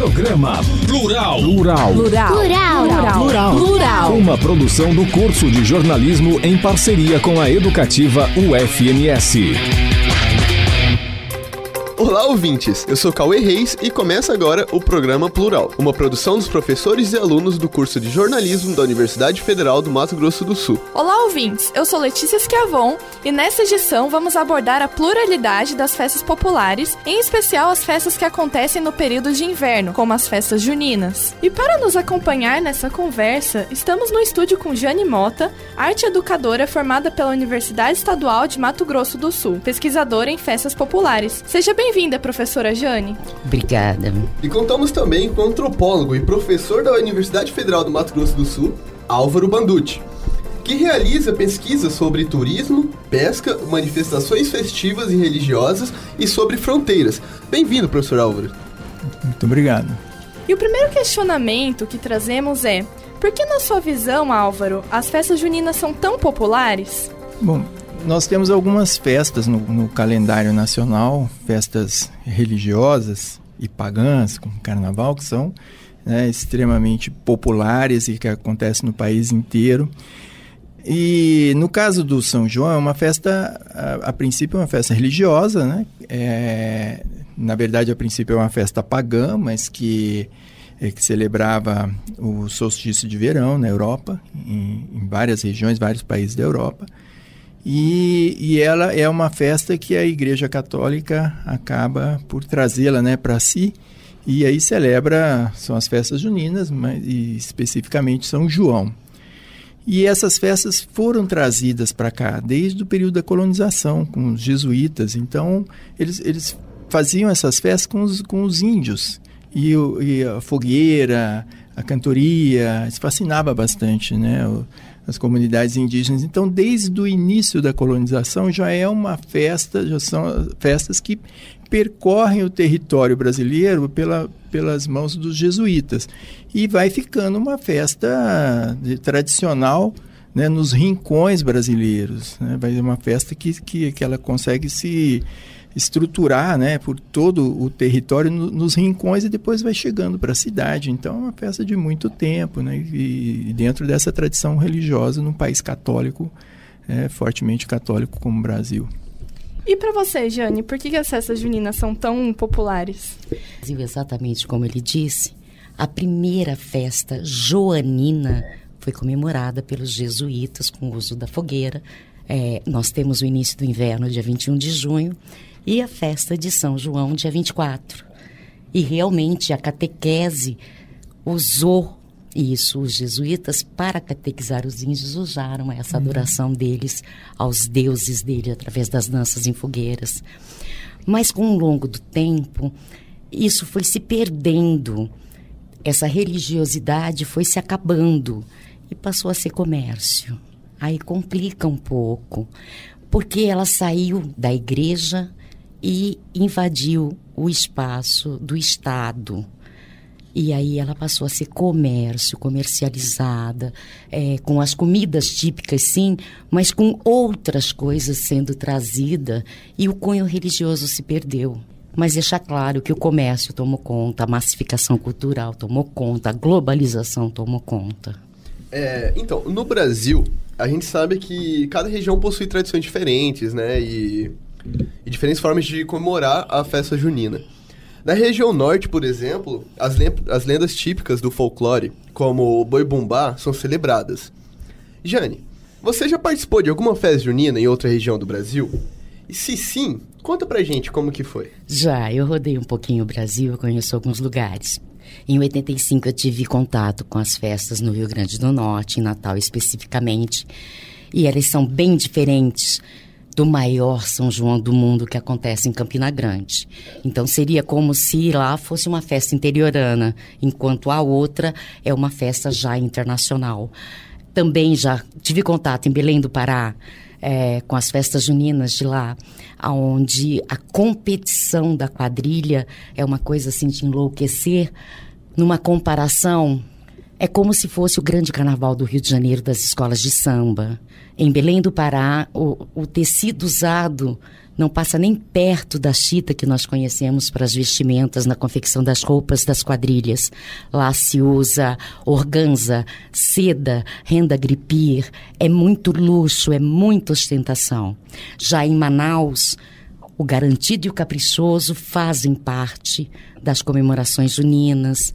Programa Plural. Plural. Plural. Plural. Plural. Plural. Uma produção do curso de jornalismo em parceria com a educativa UFMS. Olá, ouvintes! Eu sou Cauê Reis e começa agora o programa Plural, uma produção dos professores e alunos do curso de jornalismo da Universidade Federal do Mato Grosso do Sul. Olá, ouvintes! Eu sou Letícia Schiavon e nessa edição vamos abordar a pluralidade das festas populares, em especial as festas que acontecem no período de inverno, como as festas juninas. E para nos acompanhar nessa conversa, estamos no estúdio com Jane Mota, arte educadora formada pela Universidade Estadual de Mato Grosso do Sul, pesquisadora em festas populares. Seja bem-vinda, professora Jane. Obrigada. E contamos também com o antropólogo e professor da Universidade Federal do Mato Grosso do Sul, Álvaro Banducci, que realiza pesquisas sobre turismo, pesca, manifestações festivas e religiosas e sobre fronteiras. Bem-vindo, professor Álvaro. Muito obrigado. E o primeiro questionamento que trazemos é: por que, na sua visão, Álvaro, as festas juninas são tão populares? Bom, nós temos algumas festas no, no, calendário nacional, festas religiosas e pagãs, como carnaval, que são né, extremamente populares e que acontecem no país inteiro. E no caso do São João, é uma festa, a, a princípio, é uma festa religiosa, né? É, na verdade, a princípio, é uma festa pagã, mas que, é, que celebrava o solstício de verão na Europa, em, em várias regiões, vários países da Europa. E, e ela é uma festa que a Igreja Católica acaba por trazê-la né, para si. E aí celebra, são as festas juninas, mas e especificamente São João. E essas festas foram trazidas para cá desde o período da colonização, com os jesuítas. Então, eles, eles faziam essas festas com os, com os índios. E, e a fogueira, a cantoria, isso fascinava bastante, né? O, as comunidades indígenas. Então, desde o início da colonização já é uma festa, já são festas que percorrem o território brasileiro pela, pelas mãos dos jesuítas e vai ficando uma festa tradicional né, nos rincões brasileiros. Né? Vai ser uma festa que, que, que ela consegue se estruturar né, por todo o território no, nos rincões e depois vai chegando para a cidade. Então é uma festa de muito tempo né, e, e dentro dessa tradição religiosa num país católico, é, fortemente católico como o Brasil. E para você, Jane, por que as festas juninas são tão populares? Exatamente como ele disse, a primeira festa joanina foi comemorada pelos jesuítas com o uso da fogueira. É, nós temos o início do inverno, dia 21 de junho, e a festa de São João, dia 24. E realmente a catequese usou isso, os jesuítas, para catequizar os índios, usaram essa uhum. adoração deles aos deuses dele através das danças em fogueiras. Mas com o longo do tempo, isso foi se perdendo, essa religiosidade foi se acabando e passou a ser comércio. Aí complica um pouco, porque ela saiu da igreja e invadiu o espaço do Estado. E aí ela passou a ser comércio, comercializada, é, com as comidas típicas, sim, mas com outras coisas sendo trazida e o cunho religioso se perdeu. Mas deixar claro que o comércio tomou conta, a massificação cultural tomou conta, a globalização tomou conta. É, então, no Brasil, a gente sabe que cada região possui tradições diferentes, né? E e diferentes formas de comemorar a festa junina. Na região norte, por exemplo, as, as lendas típicas do folclore, como o boi bumbá, são celebradas. Jane, você já participou de alguma festa junina em outra região do Brasil? E se sim, conta pra gente como que foi. Já, eu rodei um pouquinho o Brasil, conheço alguns lugares. Em 85 eu tive contato com as festas no Rio Grande do Norte, em Natal especificamente, e elas são bem diferentes do maior São João do mundo que acontece em Campina Grande. Então seria como se lá fosse uma festa interiorana, enquanto a outra é uma festa já internacional. Também já tive contato em Belém do Pará, é, com as festas juninas de lá, onde a competição da quadrilha é uma coisa assim de enlouquecer, numa comparação é como se fosse o grande carnaval do Rio de Janeiro das escolas de samba. Em Belém do Pará, o, o tecido usado não passa nem perto da chita que nós conhecemos para as vestimentas na confecção das roupas das quadrilhas. Lá se usa organza, seda, renda gripir, é muito luxo, é muita ostentação. Já em Manaus, o garantido e o caprichoso fazem parte das comemorações juninas.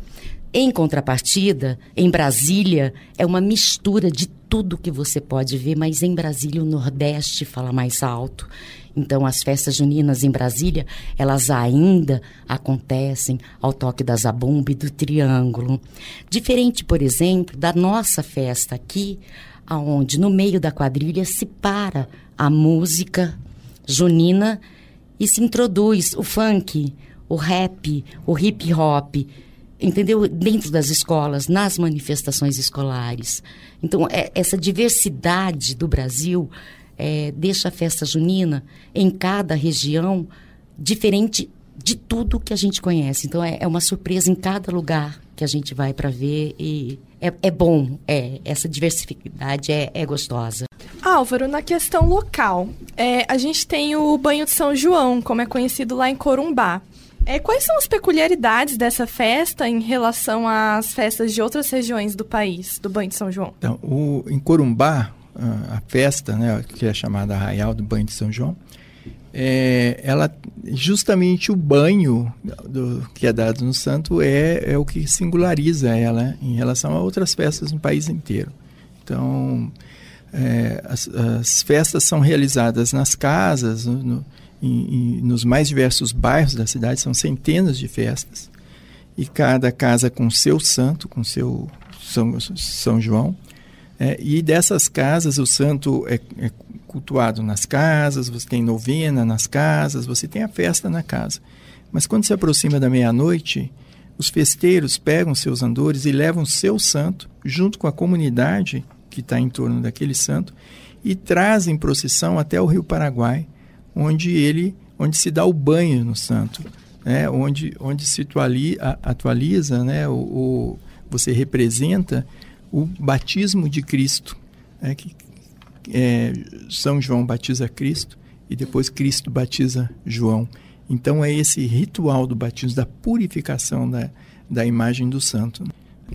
Em contrapartida, em Brasília, é uma mistura de tudo que você pode ver, mas em Brasília o Nordeste fala mais alto. Então, as festas juninas em Brasília, elas ainda acontecem ao toque da zabumba e do triângulo. Diferente, por exemplo, da nossa festa aqui, aonde no meio da quadrilha se para a música junina e se introduz o funk, o rap, o hip hop entendeu? Dentro das escolas, nas manifestações escolares. Então, é, essa diversidade do Brasil é, deixa a festa junina em cada região diferente de tudo que a gente conhece. Então, é, é uma surpresa em cada lugar que a gente vai para ver e é, é, bom, é, essa diversidade é, é gostosa. Álvaro, na questão local, é, a gente tem o banho de São João, como é conhecido lá em Corumbá. É, quais são as peculiaridades dessa festa em relação às festas de outras regiões do país, do Banho de São João? Então, o, em Corumbá, a festa, né, que é chamada Arraial do Banho de São João, é, ela justamente o banho do, que é dado no santo é, é o que singulariza ela em relação a outras festas no país inteiro. Então, é, as, as, festas são realizadas nas casas, no, no em, em, nos mais diversos bairros da cidade, são centenas de festas, e cada casa com seu santo, com seu São, São João. É, e dessas casas, o santo é, é, cultuado nas casas, você tem novena nas casas, você tem a festa na casa. Mas quando se aproxima da meia-noite, os festeiros pegam seus andores e levam seu santo, junto com a comunidade que está em torno daquele santo, e trazem procissão até o Rio Paraguai, onde ele, onde se dá o banho no santo, né? onde, onde se atualiza, atualiza né? o, o, você representa o batismo de Cristo, né? que é, São João batiza Cristo e depois Cristo batiza João. Então é esse ritual do batismo, da purificação da, da imagem do santo.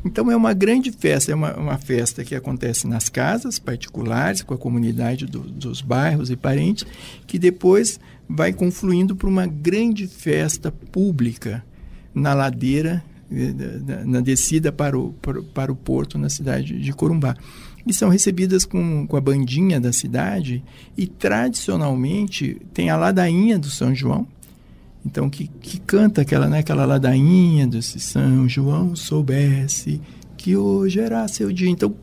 Então é uma grande festa, é uma, uma festa que acontece nas casas particulares, com a comunidade do, dos bairros e parentes, que depois vai confluindo para uma grande festa pública na ladeira, eh, na descida para o, para o porto na cidade de Corumbá. E são recebidas com, com a bandinha da cidade e tradicionalmente tem a ladainha do São João, então, que, que canta aquela, né, aquela ladainha do se São João soubesse que hoje era seu dia. Então,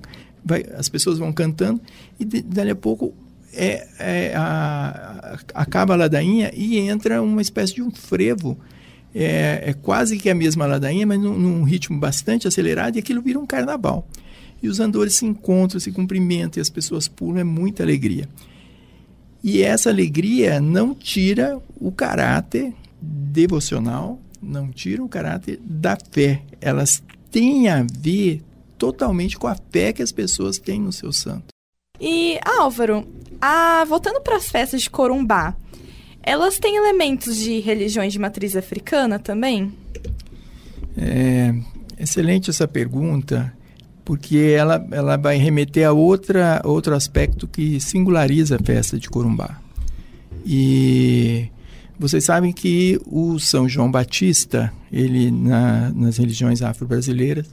vai, as pessoas vão cantando e de, dali a pouco é, é a, a, acaba a ladainha e entra uma espécie de um frevo. É, é quase que a mesma ladainha, mas num, num, ritmo bastante acelerado e aquilo vira um carnaval. E os andores se encontram, se cumprimentam e as pessoas pulam, é muita alegria. E essa alegria não tira o caráter devocional não tira o caráter da fé. Elas têm a ver totalmente com a fé que as pessoas têm no seu santo. E, Álvaro, a, voltando para as festas de Corumbá, elas têm elementos de religiões de matriz africana também? É, excelente essa pergunta, porque ela, ela vai remeter a outra, outro aspecto que singulariza a festa de Corumbá. E vocês sabem que o São João Batista, ele na, nas religiões afro-brasileiras,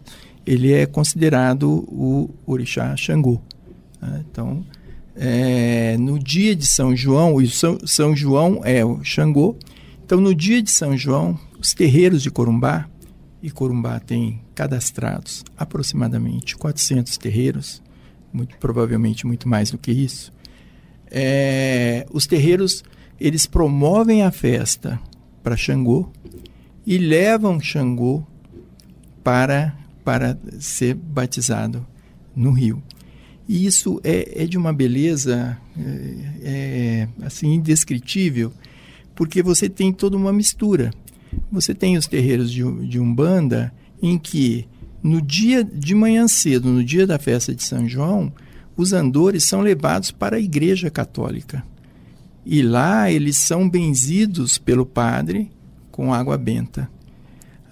ele é considerado o orixá Xangô. Né? Então, é, no dia de São João, o São, São João é o Xangô. Então, no dia de São João, os terreiros de Corumbá, e Corumbá tem cadastrados aproximadamente 400 terreiros, muito provavelmente muito mais do que isso. É, os terreiros eles promovem a festa para Xangô e levam Xangô para, para ser batizado no rio. E isso é, é de uma beleza é, é, assim indescritível, porque você tem toda uma mistura. Você tem os terreiros de, de Umbanda em que no dia de manhã cedo, no dia da festa de São João, os andores são levados para a igreja católica E lá eles são benzidos pelo padre com água benta.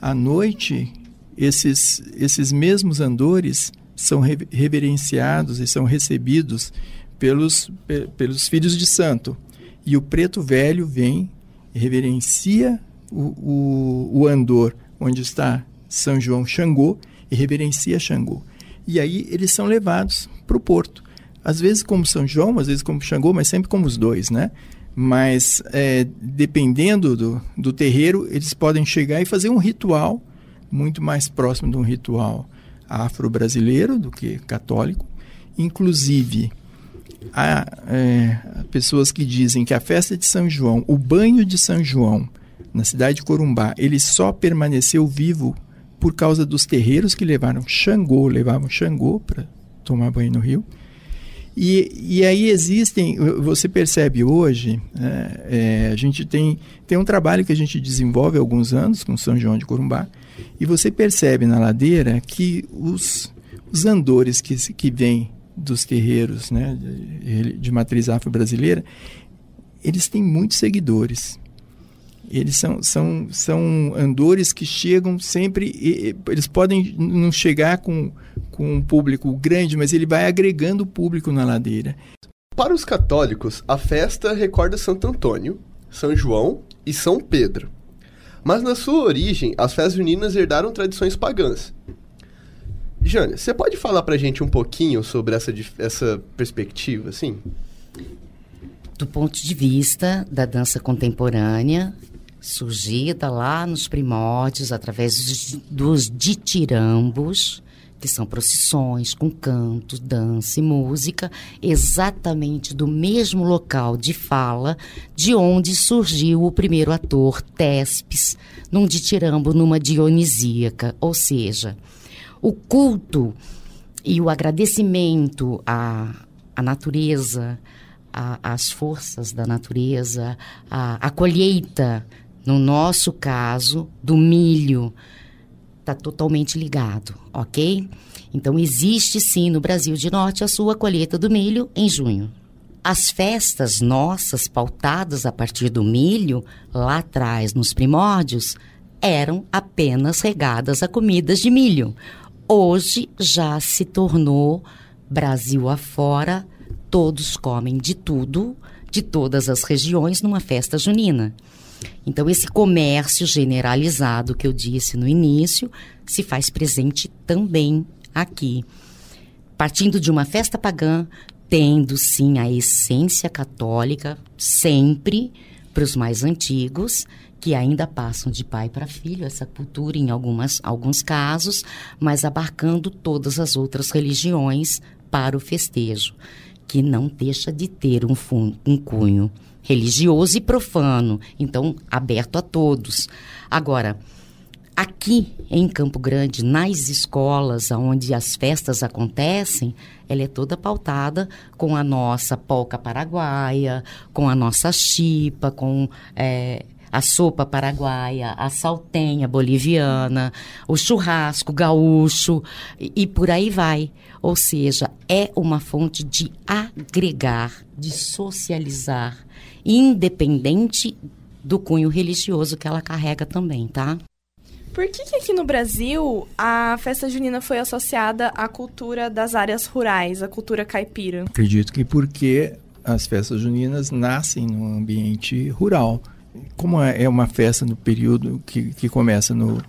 À noite, esses, esses mesmos andores são reverenciados e são recebidos pelos, pelos filhos de santo. E o preto velho vem reverencia o, o, o andor onde está São João Xangô e reverencia Xangô. E aí eles são levados para o porto. Às vezes como São João, às vezes como Xangô, mas sempre como os dois, né? Mas é, dependendo do, do terreiro, eles podem chegar e fazer um ritual muito mais próximo de um ritual afro-brasileiro do que católico. Inclusive, há é, pessoas que dizem que a festa de São João, o banho de São João, na cidade de Corumbá, ele só permaneceu vivo por causa dos terreiros que levaram Xangô, levavam Xangô para tomar banho no rio. E, e aí existem, você percebe hoje, né, é, a gente tem, tem um trabalho que a gente desenvolve há alguns anos com São João de Corumbá, e você percebe na ladeira que os, os andores que, que vêm dos terreiros né, de, de matriz afro-brasileira, eles têm muitos seguidores. Eles são, são, são andores que chegam sempre. Eles podem não chegar com, com um público grande, mas ele vai agregando público na ladeira. Para os católicos, a festa recorda Santo Antônio, São João e São Pedro. Mas na sua origem, as festas juninas herdaram tradições pagãs. Jânia, você pode falar pra gente um pouquinho sobre essa, essa perspectiva, assim? Do ponto de vista da dança contemporânea, surgida lá nos primórdios através dos, dos ditirambos, que são procissões com canto, dança e música, exatamente do mesmo local de fala de onde surgiu o primeiro ator, Tespes, num ditirambo numa dionisíaca, ou seja, o culto e o agradecimento à, à natureza, às forças da natureza, à, à colheita, no nosso caso, do milho, está totalmente ligado, ok? Então, existe sim no Brasil de Norte a sua colheita do milho em junho. As festas nossas, pautadas a partir do milho, lá atrás, nos primórdios, eram apenas regadas a comidas de milho. Hoje já se tornou Brasil afora, todos comem de tudo, de todas as regiões, numa festa junina. Então, esse comércio generalizado que eu disse no início se faz presente também aqui. Partindo de uma festa pagã, tendo sim a essência católica, sempre para os mais antigos, que ainda passam de pai para filho essa cultura em algumas, alguns casos, mas abarcando todas as outras religiões para o festejo, que não deixa de ter um, um cunho religioso e profano, então aberto a todos. Agora, aqui em Campo Grande, nas escolas onde as festas acontecem, ela é toda pautada com a nossa polca paraguaia, com a nossa chipa, com é, a sopa paraguaia, a saltenha boliviana, o churrasco gaúcho e, e por aí vai. Ou seja, é uma fonte de agregar, de socializar, independente do cunho religioso que ela carrega também, tá? Por que, que, aqui no Brasil a festa junina foi associada à cultura das áreas rurais, à cultura caipira? Acredito que porque as festas juninas nascem num ambiente rural como é, é uma festa no período que, que começa no,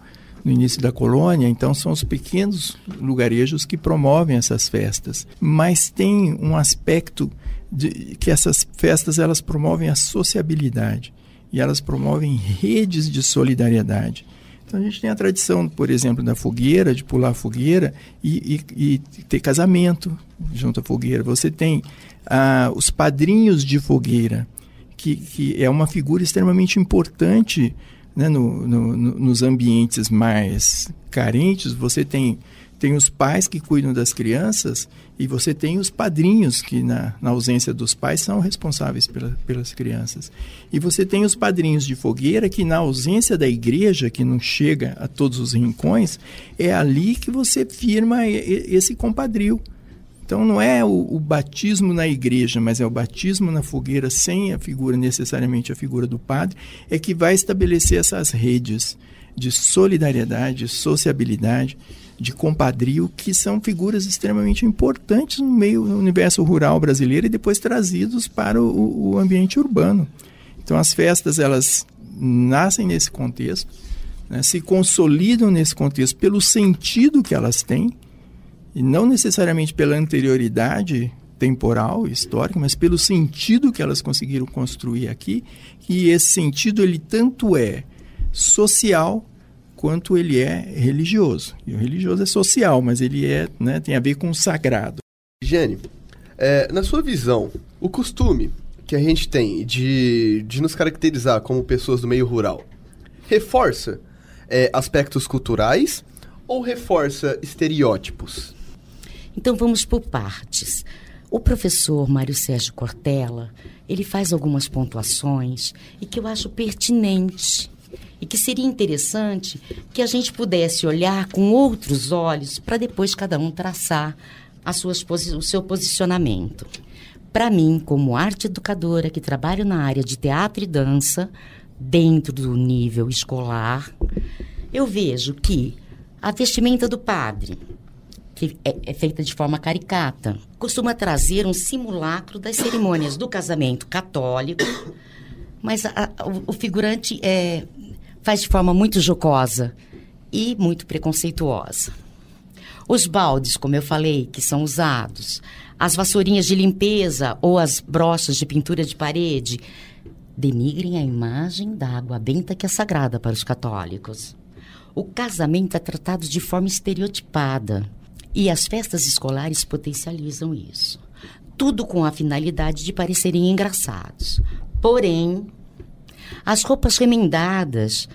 no início da colônia, então são os pequenos lugarejos que promovem essas festas. Mas tem um aspecto de que essas festas elas promovem a sociabilidade e elas promovem redes de solidariedade. Então a gente tem a tradição, por exemplo, da fogueira, de pular a fogueira e, e, e ter casamento junto à fogueira. Você tem ah, os padrinhos de fogueira que, que é uma figura extremamente importante né, no, no, no, nos ambientes mais carentes. Você tem, tem os pais que cuidam das crianças e você tem os padrinhos que, na, na ausência dos pais, são responsáveis pela, pelas crianças. E você tem os padrinhos de fogueira que, na ausência da igreja, que não chega a todos os rincões, é ali que você firma esse compadrio. Então não é o, o, batismo na igreja, mas é o batismo na fogueira sem a figura, necessariamente a figura do padre, é que vai estabelecer essas redes de solidariedade, de sociabilidade, de compadrio, que são figuras extremamente importantes no meio do universo rural brasileiro e depois trazidos para o, o ambiente urbano. Então as festas elas nascem nesse contexto, né, se consolidam nesse contexto pelo sentido que elas têm e não necessariamente pela anterioridade temporal, histórica, mas pelo sentido que elas conseguiram construir aqui, e esse sentido ele tanto é social quanto ele é religioso. E o religioso é social, mas ele é, né, tem a ver com o sagrado. Gene, é, na sua visão, o costume que a gente tem de, de nos caracterizar como pessoas do meio rural reforça é, aspectos culturais ou reforça estereótipos? Então vamos por partes. O professor Mário Sérgio Cortella, ele faz algumas pontuações e que eu acho pertinente e que seria interessante que a gente pudesse olhar com outros olhos para depois cada um traçar as suas, o seu posicionamento. Para mim, como arte educadora que trabalho na área de teatro e dança, dentro do nível escolar, eu vejo que a vestimenta do padre, é, é, feita de forma caricata, costuma trazer um simulacro das cerimônias do casamento católico, mas a, a, o, o, figurante é, faz de forma muito jocosa e muito preconceituosa. Os baldes, como eu falei, que são usados, as vassourinhas de limpeza ou as brochas de pintura de parede, denigrem a imagem da água benta que é sagrada para os católicos. O casamento é tratado de forma estereotipada e as festas escolares potencializam isso. Tudo com a finalidade de parecerem engraçados. Porém, as roupas remendadas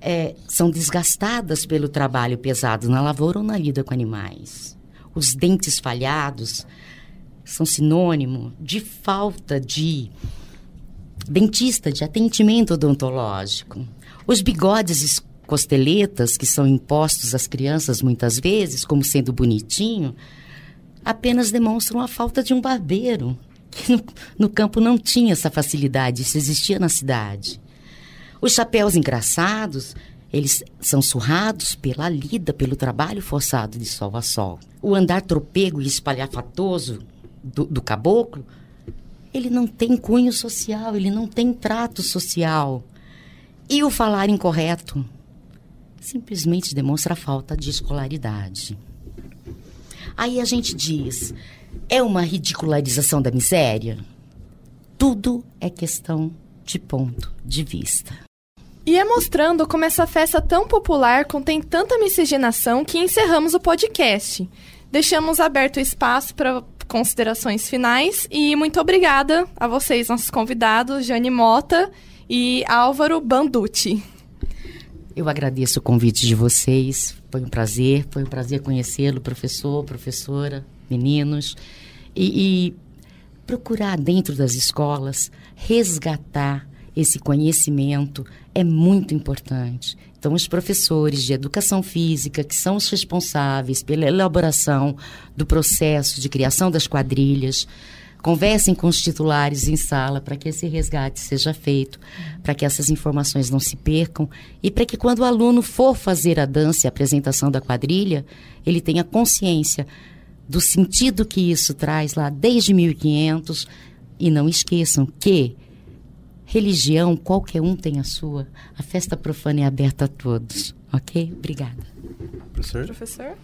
é, são desgastadas pelo trabalho pesado na lavoura ou na lida com animais. Os dentes falhados são sinônimo de falta de dentista, de atendimento odontológico. Os bigodes costeletas que são impostos às crianças muitas vezes como sendo bonitinho, apenas demonstram a falta de um barbeiro, que no, no campo não tinha essa facilidade, isso existia na cidade. Os chapéus engraçados, eles são surrados pela lida, pelo trabalho forçado de sol a sol. O andar tropego e espalhafatoso do, do caboclo, ele não tem cunho social, ele não tem trato social. E o falar incorreto simplesmente demonstra falta de escolaridade. Aí a gente diz: é uma ridicularização da miséria? Tudo é questão de ponto de vista. E é mostrando como essa festa tão popular contém tanta miscigenação que encerramos o podcast. Deixamos aberto o espaço para considerações finais e muito obrigada a vocês, nossos convidados, Jane Mota e Álvaro Banducci. Eu agradeço o convite de vocês, foi um prazer, foi um prazer conhecê-lo, professor, professora, meninos, e, e procurar dentro das escolas resgatar esse conhecimento é muito importante. Então, os professores de educação física, que são os responsáveis pela elaboração do processo de criação das quadrilhas, conversem com os titulares em sala para que esse resgate seja feito, para que essas informações não se percam e para que quando o aluno for fazer a dança e a apresentação da quadrilha, ele tenha consciência do sentido que isso traz lá desde 1500 e não esqueçam que Religião, qualquer um tem a sua. A festa profana é aberta a todos. Ok? Obrigada. Professor? Professor?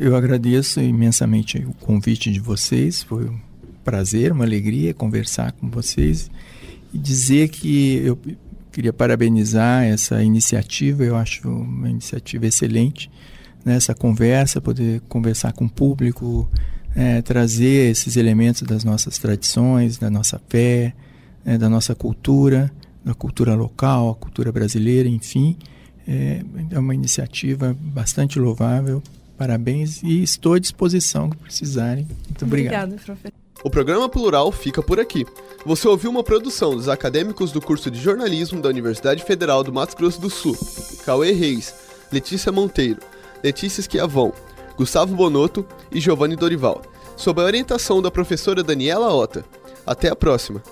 Eu agradeço imensamente o convite de vocês. Foi um prazer, uma alegria conversar com vocês e dizer que eu queria parabenizar essa iniciativa. Eu acho uma iniciativa excelente. Nessa né? conversa, poder conversar com o público, é, trazer esses elementos das nossas tradições, da nossa fé, é, da nossa cultura, da cultura local, a cultura brasileira, enfim. É, é uma iniciativa bastante louvável. Parabéns e estou à disposição que precisarem. Muito obrigado. Professor. O programa Plural fica por aqui. Você ouviu uma produção dos acadêmicos do curso de jornalismo da Universidade Federal do Mato Grosso do Sul, Cauê Reis, Letícia Monteiro, Letícia Esquiavon, Gustavo Bonotto e Giovanni Dorival. sob a orientação da professora Daniela Ota. Até a próxima.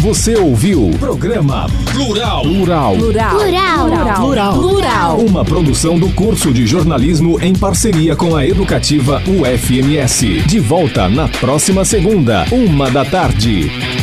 Você ouviu Programa Plural. Plural. Plural. Plural. Plural. Plural. Uma produção do curso de jornalismo em parceria com a educativa UFMS. De volta na próxima segunda, uma da tarde.